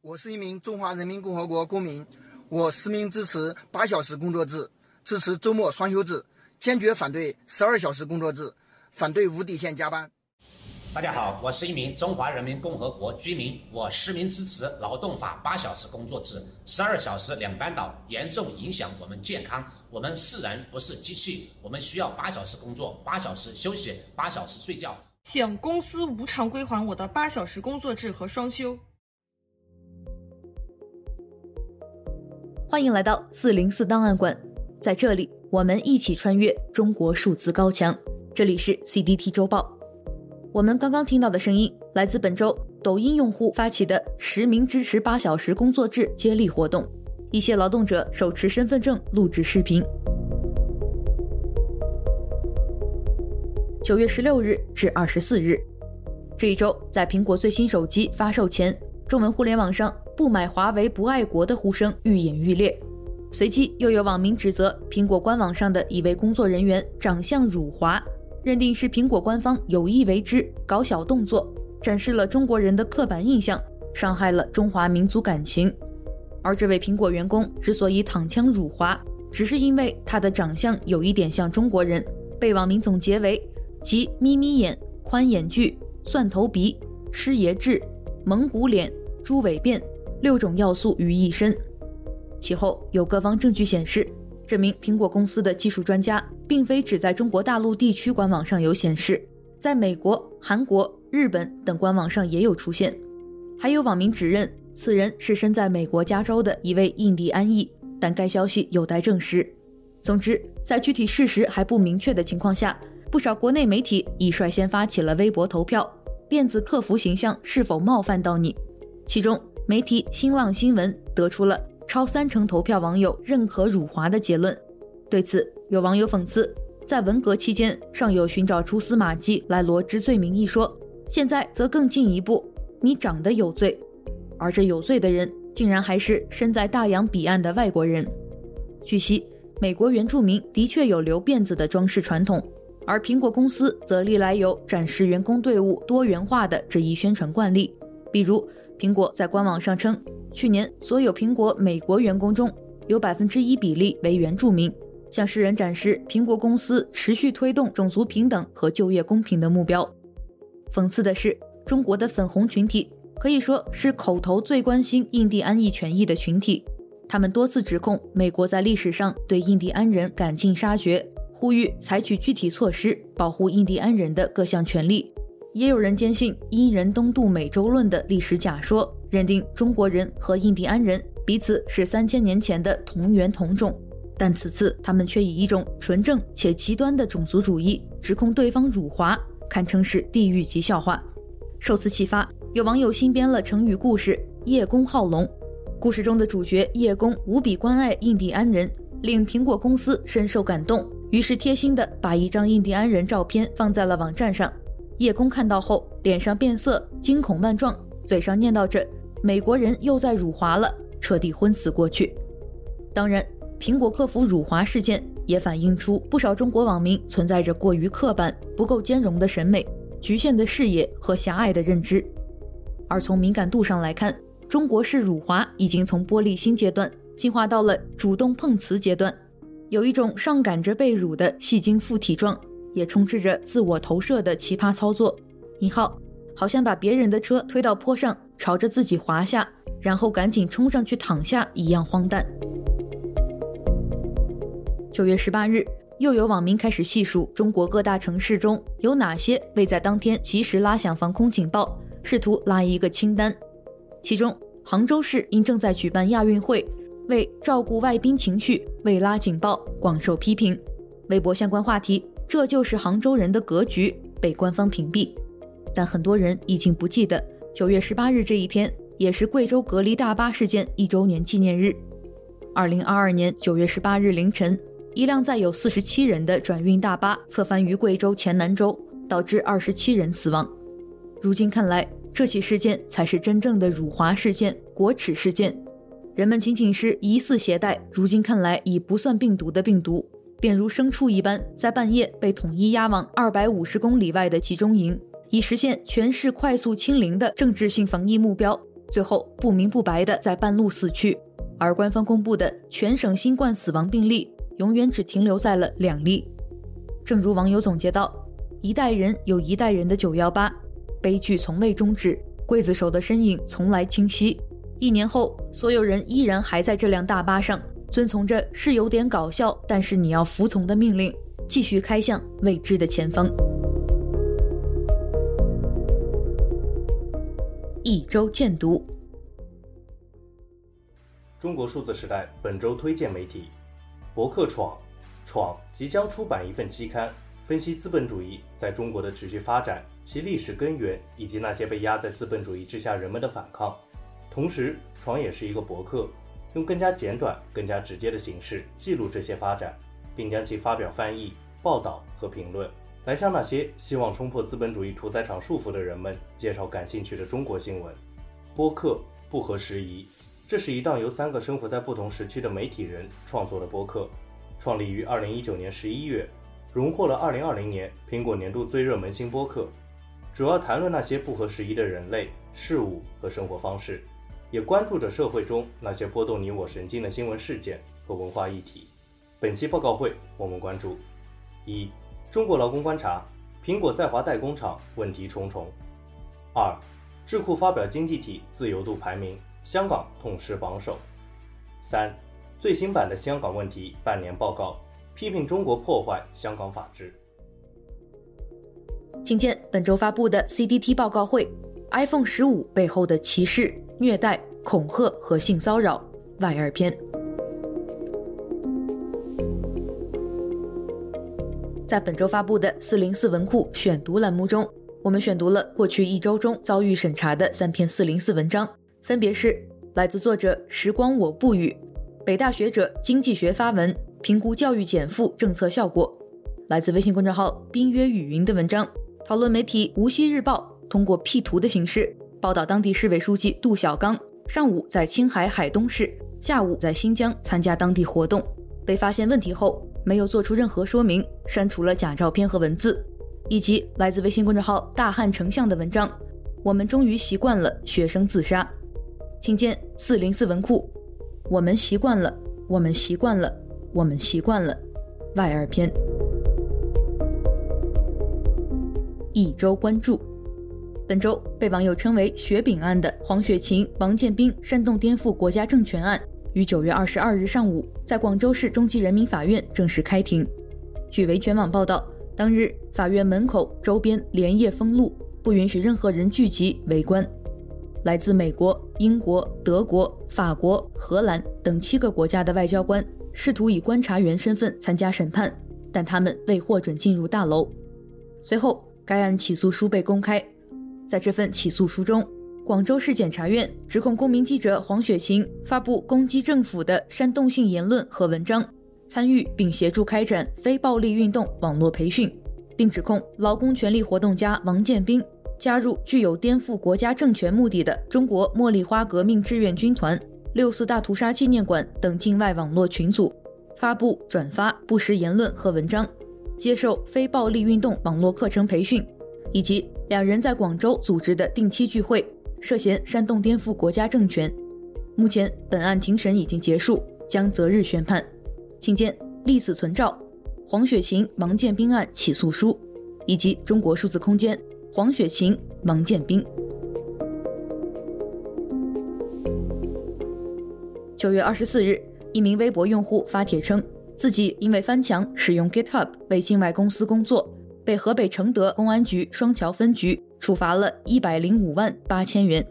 我是一名中华人民共和国公民，我实名支持八小时工作制，支持周末双休制，坚决反对十二小时工作制，反对无底线加班。大家好，我是一名中华人民共和国居民，我实名支持劳动法八小时工作制，十二小时两班倒，严重影响我们健康。我们是人，不是机器，我们需要八小时工作，八小时休息，八小时睡觉。请公司无偿归还我的八小时工作制和双休。欢迎来到四零四档案馆，在这里我们一起穿越中国数字高墙。这里是 CDT 周报。我们刚刚听到的声音来自本周抖音用户发起的实名支持八小时工作制接力活动，一些劳动者手持身份证录制视频。九月十六日至二十四日，这一周在苹果最新手机发售前，中文互联网上“不买华为不爱国”的呼声愈演愈烈。随即又有网民指责苹果官网上的一位工作人员长相辱华，认定是苹果官方有意为之，搞小动作，展示了中国人的刻板印象，伤害了中华民族感情。而这位苹果员工之所以躺枪辱华，只是因为他的长相有一点像中国人，被网民总结为。即眯眯眼、宽眼距、蒜头鼻、师爷痣、蒙古脸、猪尾辫六种要素于一身。其后有各方证据显示，这名苹果公司的技术专家并非只在中国大陆地区官网上有显示，在美国、韩国、日本等官网上也有出现。还有网民指认此人是身在美国加州的一位印第安裔，但该消息有待证实。总之，在具体事实还不明确的情况下，不少国内媒体已率先发起了微博投票，电子客服形象是否冒犯到你？其中，媒体新浪新闻得出了超三成投票网友认可辱华的结论。对此，有网友讽刺，在文革期间尚有寻找蛛丝马迹来罗织罪名一说，现在则更进一步，你长得有罪，而这有罪的人竟然还是身在大洋彼岸的外国人。据悉，美国原住民的确有留辫子的装饰传统。而苹果公司则历来有展示员工队伍多元化的这一宣传惯例，比如苹果在官网上称，去年所有苹果美国员工中有百分之一比例为原住民，向世人展示苹果公司持续推动种族平等和就业公平的目标。讽刺的是，中国的粉红群体可以说是口头最关心印第安裔权益的群体，他们多次指控美国在历史上对印第安人赶尽杀绝。呼吁采取具体措施保护印第安人的各项权利，也有人坚信“殷人东渡美洲论”的历史假说，认定中国人和印第安人彼此是三千年前的同源同种。但此次他们却以一种纯正且极端的种族主义指控对方辱华，堪称是地狱级笑话。受此启发，有网友新编了成语故事“叶公好龙”。故事中的主角叶公无比关爱印第安人，令苹果公司深受感动。于是贴心地把一张印第安人照片放在了网站上，叶公看到后脸上变色，惊恐万状，嘴上念叨着“美国人又在辱华了”，彻底昏死过去。当然，苹果客服辱华事件也反映出不少中国网民存在着过于刻板、不够兼容的审美、局限的视野和狭隘的认知。而从敏感度上来看，中国式辱华已经从玻璃心阶段进化到了主动碰瓷阶段。有一种上赶着被辱的戏精附体状，也充斥着自我投射的奇葩操作。引号，好像把别人的车推到坡上，朝着自己滑下，然后赶紧冲上去躺下一样荒诞。九月十八日，又有网民开始细数中国各大城市中有哪些未在当天及时拉响防空警报，试图拉一个清单。其中，杭州市因正在举办亚运会。为照顾外宾情绪，未拉警报，广受批评。微博相关话题“这就是杭州人的格局”被官方屏蔽。但很多人已经不记得九月十八日这一天，也是贵州隔离大巴事件一周年纪念日。二零二二年九月十八日凌晨，一辆载有四十七人的转运大巴侧翻于贵州黔南州，导致二十七人死亡。如今看来，这起事件才是真正的辱华事件、国耻事件。人们仅仅是疑似携带，如今看来已不算病毒的病毒，便如牲畜一般，在半夜被统一押往二百五十公里外的集中营，以实现全市快速清零的政治性防疫目标，最后不明不白的在半路死去。而官方公布的全省新冠死亡病例，永远只停留在了两例。正如网友总结道：“一代人有一代人的九幺八，悲剧从未终止，刽子手的身影从来清晰。一年后，所有人依然还在这辆大巴上，遵从着是有点搞笑，但是你要服从的命令，继续开向未知的前方。”一周见读。中国数字时代本周推荐媒体：博客闯。闯即将出版一份期刊，分析资本主义在中国的持续发展、其历史根源以及那些被压在资本主义之下人们的反抗。同时，闯也是一个博客，用更加简短、更加直接的形式记录这些发展，并将其发表翻译、报道和评论，来向那些希望冲破资本主义屠宰场束缚的人们介绍感兴趣的中国新闻。播客不合时宜。这是一档由三个生活在不同时区的媒体人创作的播客，创立于二零一九年十一月，荣获了二零二零年苹果年度最热门新播客。主要谈论那些不合时宜的人类、事物和生活方式，也关注着社会中那些拨动你我神经的新闻事件和文化议题。本期报告会，我们关注：一、中国劳工观察，苹果在华代工厂问题重重；二、智库发表经济体自由度排名。香港痛失榜首。三，最新版的香港问题半年报告，批评中国破坏香港法治。请见本周发布的 CDT 报告会：iPhone 十五背后的歧视、虐待、恐吓和性骚扰外二篇。在本周发布的四零四文库选读栏目中，我们选读了过去一周中遭遇审查的三篇四零四文章。分别是来自作者时光我不语，北大学者经济学发文评估教育减负政策效果；来自微信公众号冰约雨云的文章，讨论媒体无锡日报通过 P 图的形式报道当地市委书记杜小刚上午在青海海东市，下午在新疆参加当地活动，被发现问题后没有做出任何说明，删除了假照片和文字；以及来自微信公众号大汉丞相的文章，我们终于习惯了学生自杀。请见四零四文库，我们习惯了，我们习惯了，我们习惯了，外二篇。一周关注，本周被网友称为“雪饼案”的黄雪琴、王建斌煽动颠覆国家政权案，于九月二十二日上午在广州市中级人民法院正式开庭。据维权网报道，当日法院门口周边连夜封路，不允许任何人聚集围观。来自美国、英国、德国、法国、荷兰等七个国家的外交官试图以观察员身份参加审判，但他们未获准进入大楼。随后，该案起诉书被公开。在这份起诉书中，广州市检察院指控公民记者黄雪琴发布攻击政府的煽动性言论和文章，参与并协助开展非暴力运动网络培训，并指控劳工权利活动家王建斌。加入具有颠覆国家政权目的的中国茉莉花革命志愿军团、六四大屠杀纪念馆等境外网络群组，发布、转发不实言论和文章，接受非暴力运动网络课程培训，以及两人在广州组织的定期聚会，涉嫌煽动颠覆国家政权。目前，本案庭审已经结束，将择日宣判。请见历史存照、黄雪琴、王建斌案起诉书，以及中国数字空间。黄雪琴、王建斌。九月二十四日，一名微博用户发帖称，自己因为翻墙使用 GitHub 为境外公司工作，被河北承德公安局双桥分局处罚了一百零五万八千元。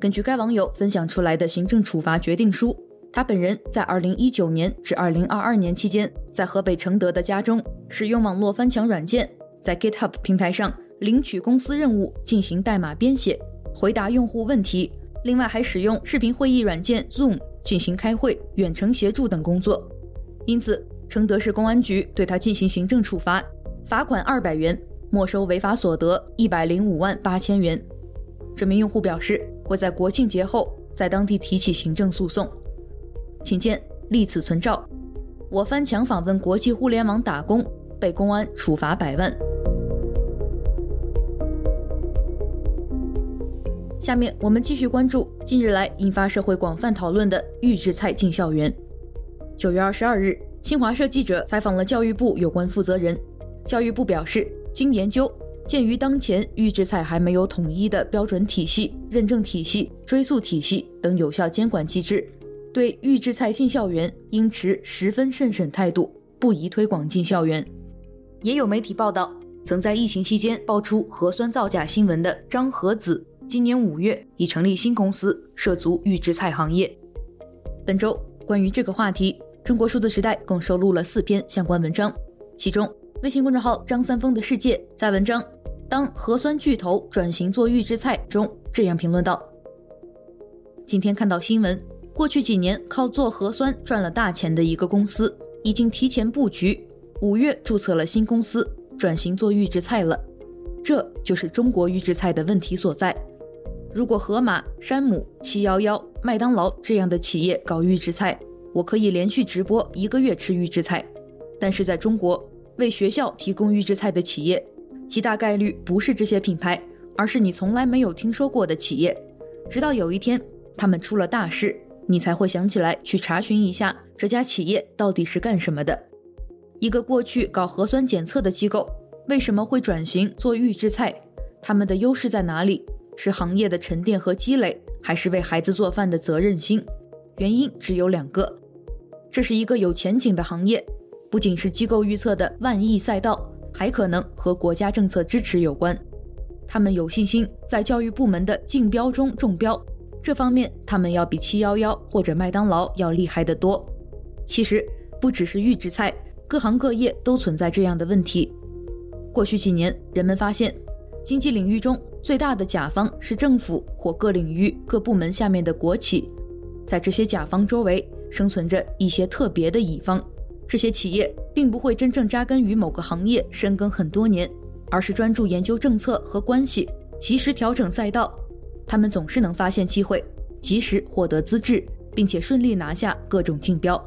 根据该网友分享出来的行政处罚决定书，他本人在二零一九年至二零二二年期间，在河北承德的家中使用网络翻墙软件，在 GitHub 平台上。领取公司任务，进行代码编写，回答用户问题。另外，还使用视频会议软件 Zoom 进行开会、远程协助等工作。因此，承德市公安局对他进行行政处罚，罚款二百元，没收违法所得一百零五万八千元。这名用户表示，会在国庆节后在当地提起行政诉讼。请见立此存照。我翻墙访问国际互联网打工，被公安处罚百万。下面我们继续关注近日来引发社会广泛讨论的预制菜进校园。九月二十二日，新华社记者采访了教育部有关负责人。教育部表示，经研究，鉴于当前预制菜还没有统一的标准体系、认证体系、追溯体系等有效监管机制，对预制菜进校园应持十分慎审态度，不宜推广进校园。也有媒体报道，曾在疫情期间爆出核酸造假新闻的张和子，今年五月已成立新公司，涉足预制菜行业。本周关于这个话题，中国数字时代共收录了四篇相关文章，其中微信公众号张三丰的世界在文章《当核酸巨头转型做预制菜》中这样评论道：“今天看到新闻，过去几年靠做核酸赚了大钱的一个公司，已经提前布局。”五月注册了新公司，转型做预制菜了，这就是中国预制菜的问题所在。如果盒马、山姆、七幺幺、麦当劳这样的企业搞预制菜，我可以连续直播一个月吃预制菜。但是在中国，为学校提供预制菜的企业，极大概率不是这些品牌，而是你从来没有听说过的企业。直到有一天，他们出了大事，你才会想起来去查询一下这家企业到底是干什么的。一个过去搞核酸检测的机构，为什么会转型做预制菜？他们的优势在哪里？是行业的沉淀和积累，还是为孩子做饭的责任心？原因只有两个。这是一个有前景的行业，不仅是机构预测的万亿赛道，还可能和国家政策支持有关。他们有信心在教育部门的竞标中中标，这方面他们要比七幺幺或者麦当劳要厉害得多。其实不只是预制菜。各行各业都存在这样的问题。过去几年，人们发现，经济领域中最大的甲方是政府或各领域各部门下面的国企，在这些甲方周围生存着一些特别的乙方。这些企业并不会真正扎根于某个行业深耕很多年，而是专注研究政策和关系，及时调整赛道。他们总是能发现机会，及时获得资质，并且顺利拿下各种竞标。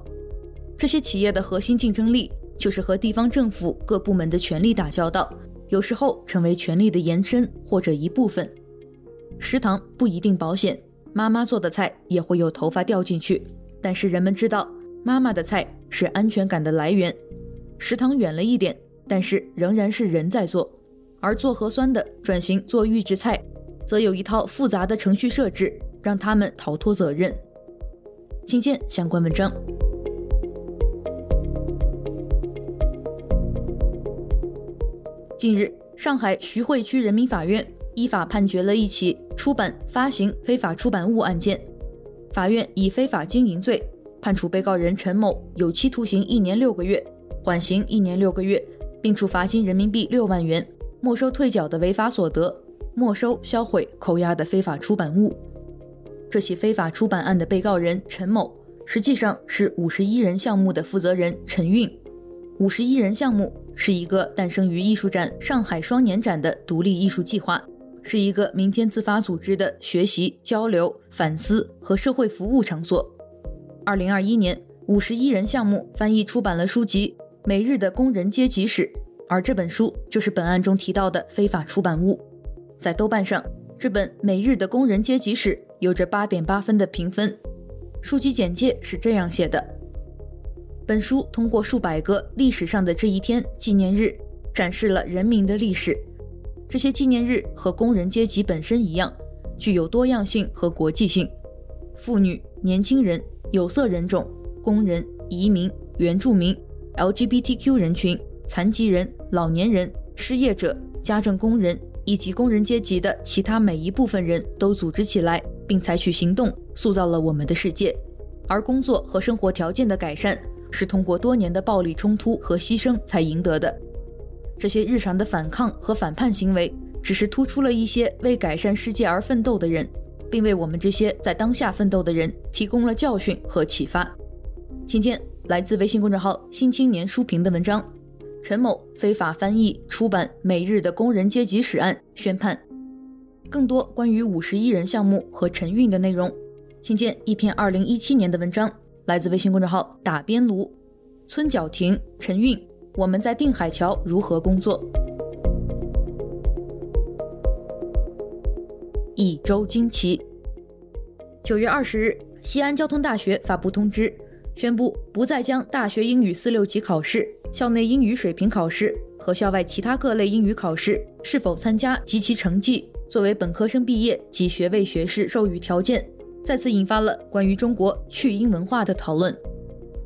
这些企业的核心竞争力就是和地方政府各部门的权力打交道，有时候成为权力的延伸或者一部分。食堂不一定保险，妈妈做的菜也会有头发掉进去，但是人们知道妈妈的菜是安全感的来源。食堂远了一点，但是仍然是人在做。而做核酸的转型做预制菜，则有一套复杂的程序设置，让他们逃脱责任。请见相关文章。近日，上海徐汇区人民法院依法判决了一起出版发行非法出版物案件。法院以非法经营罪判处被告人陈某有期徒刑一年六个月，缓刑一年六个月，并处罚金人民币六万元，没收退缴的违法所得，没收、销毁、扣押的非法出版物。这起非法出版案的被告人陈某，实际上是五十一人项目的负责人陈运。五十一人项目。是一个诞生于艺术展上海双年展的独立艺术计划，是一个民间自发组织的学习、交流、反思和社会服务场所。二零二一年，五十一人项目翻译出版了书籍《每日的工人阶级史》，而这本书就是本案中提到的非法出版物。在豆瓣上，这本《每日的工人阶级史》有着八点八分的评分。书籍简介是这样写的。本书通过数百个历史上的这一天纪念日，展示了人民的历史。这些纪念日和工人阶级本身一样，具有多样性和国际性。妇女、年轻人、有色人种、工人、移民、原住民、LGBTQ 人群、残疾人、老年人、失业者、家政工人以及工人阶级的其他每一部分人都组织起来，并采取行动，塑造了我们的世界。而工作和生活条件的改善，是通过多年的暴力冲突和牺牲才赢得的。这些日常的反抗和反叛行为，只是突出了一些为改善世界而奋斗的人，并为我们这些在当下奋斗的人提供了教训和启发。请见来自微信公众号“新青年书评”的文章：陈某非法翻译出版《每日的工人阶级史案》宣判。更多关于五十一人项目和陈运的内容，请见一篇二零一七年的文章。来自微信公众号“打边炉”，村角亭、陈运，我们在定海桥如何工作？一周惊奇。九月二十日，西安交通大学发布通知，宣布不再将大学英语四六级考试、校内英语水平考试和校外其他各类英语考试是否参加及其成绩作为本科生毕业及学位学士授予条件，再次引发了关于中国去英文化的讨论。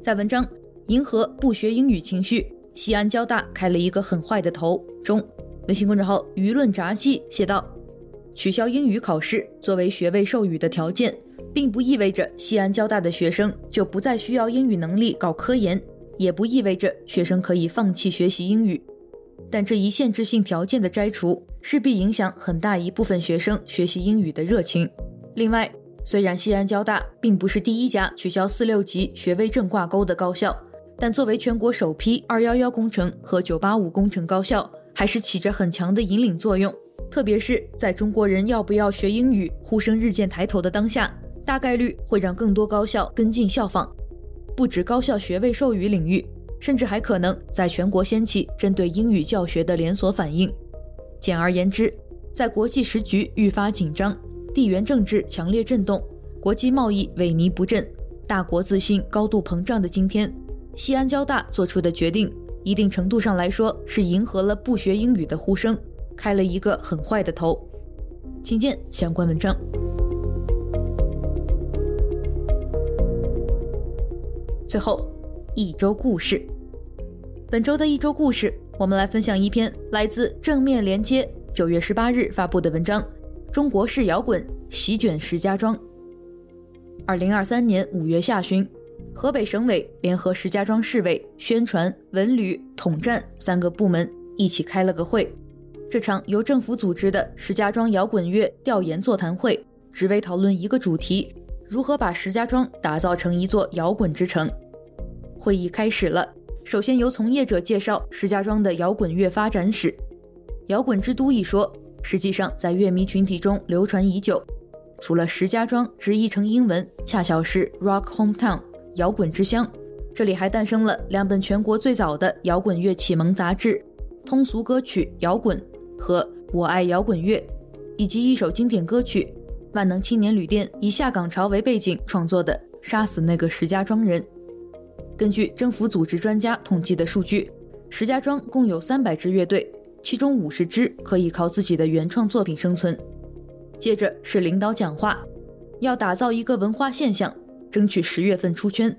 在文章《迎合不学英语情绪》，西安交大开了一个很坏的头中，微信公众号舆论札记写道：取消英语考试作为学位授予的条件。并不意味着西安交大的学生就不再需要英语能力搞科研，也不意味着学生可以放弃学习英语。但这一限制性条件的摘除，势必影响很大一部分学生学习英语的热情。另外，虽然西安交大并不是第一家取消四六级学位证挂钩的高校，但作为全国首批“二幺幺”工程和“九八五”工程高校，还是起着很强的引领作用。特别是在中国人要不要学英语呼声日渐抬头的当下。大概率会让更多高校跟进效仿，不止高校学位授予领域，甚至还可能在全国掀起针对英语教学的连锁反应。简而言之，在国际时局愈发紧张、地缘政治强烈震动、国际贸易萎靡不振、大国自信高度膨胀的今天，西安交大做出的决定，一定程度上来说是迎合了不学英语的呼声，开了一个很坏的头。请见相关文章。最后，一周故事。本周的一周故事，我们来分享一篇来自正面连接九月十八日发布的文章：中国式摇滚席卷石家庄。二零二三年五月下旬，河北省委联合石家庄市委宣传、文旅、统战三个部门一起开了个会。这场由政府组织的石家庄摇滚乐调研座谈会，只为讨论一个主题。如何把石家庄打造成一座摇滚之城？会议开始了。首先由从业者介绍石家庄的摇滚乐发展史。摇滚之都一说，实际上在乐迷群体中流传已久。除了石家庄直译成英文，恰巧是 Rock Hometown 摇滚之乡，这里还诞生了两本全国最早的摇滚乐启蒙杂志《通俗歌曲摇滚》和《我爱摇滚乐》，以及一首经典歌曲。万能青年旅店以下岗潮为背景创作的《杀死那个石家庄人》。根据政府组织专家统计的数据，石家庄共有三百支乐队，其中五十支可以靠自己的原创作品生存。接着是领导讲话，要打造一个文化现象，争取十月份出圈。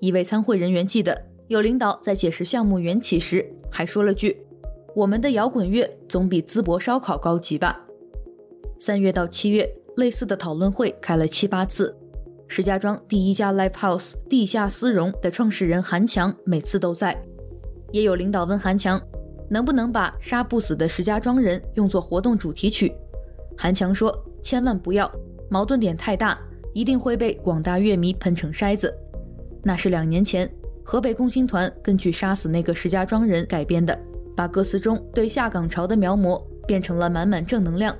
一位参会人员记得，有领导在解释项目缘起时，还说了句：“我们的摇滚乐总比淄博烧烤高级吧。”三月到七月。类似的讨论会开了七八次，石家庄第一家 live house 地下丝绒的创始人韩强每次都在。也有领导问韩强，能不能把杀不死的石家庄人用作活动主题曲？韩强说，千万不要，矛盾点太大，一定会被广大乐迷喷成筛子。那是两年前，河北共青团根据杀死那个石家庄人改编的，把歌词中对下岗潮的描摹变成了满满正能量。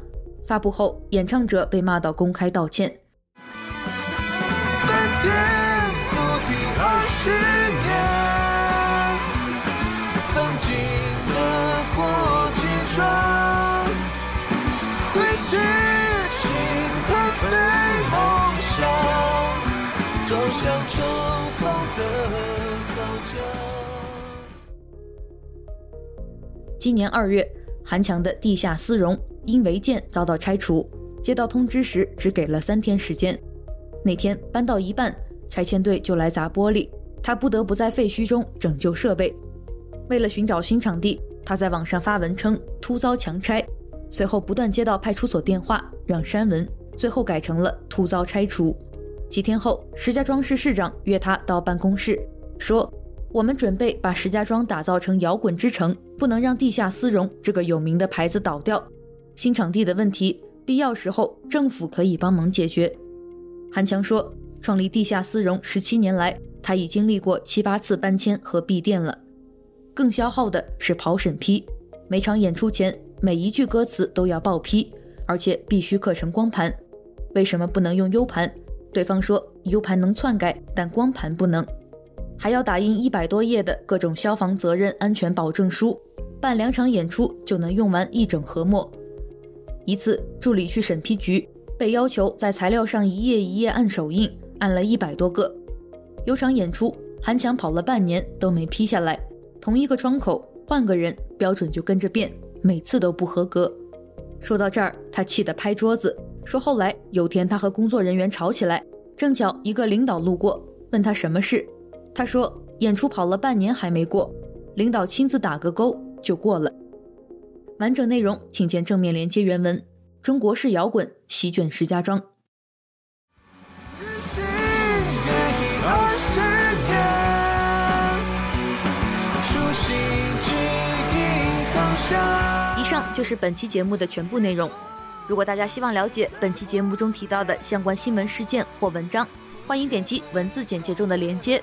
发布后，演唱者被骂到公开道歉。今年二月，韩强的地下丝绒。因违建遭到拆除，接到通知时只给了三天时间。那天搬到一半，拆迁队就来砸玻璃，他不得不在废墟中拯救设备。为了寻找新场地，他在网上发文称突遭强拆，随后不断接到派出所电话让删文，最后改成了突遭拆除。几天后，石家庄市市长约他到办公室，说：“我们准备把石家庄打造成摇滚之城，不能让地下丝绒这个有名的牌子倒掉。”新场地的问题，必要时候政府可以帮忙解决。韩强说，创立地下丝绒十七年来，他已经历过七八次搬迁和闭店了。更消耗的是跑审批，每场演出前每一句歌词都要报批，而且必须刻成光盘。为什么不能用 U 盘？对方说 U 盘能篡改，但光盘不能。还要打印一百多页的各种消防责任安全保证书，办两场演出就能用完一整盒墨。一次助理去审批局，被要求在材料上一页一页按手印，按了一百多个。有场演出，韩强跑了半年都没批下来。同一个窗口换个人，标准就跟着变，每次都不合格。说到这儿，他气得拍桌子，说后来有天他和工作人员吵起来，正巧一个领导路过，问他什么事，他说演出跑了半年还没过，领导亲自打个勾就过了。完整内容请见正面连接原文。中国式摇滚席卷石家庄。以上就是本期节目的全部内容。如果大家希望了解本期节目中提到的相关新闻事件或文章，欢迎点击文字简介中的链接，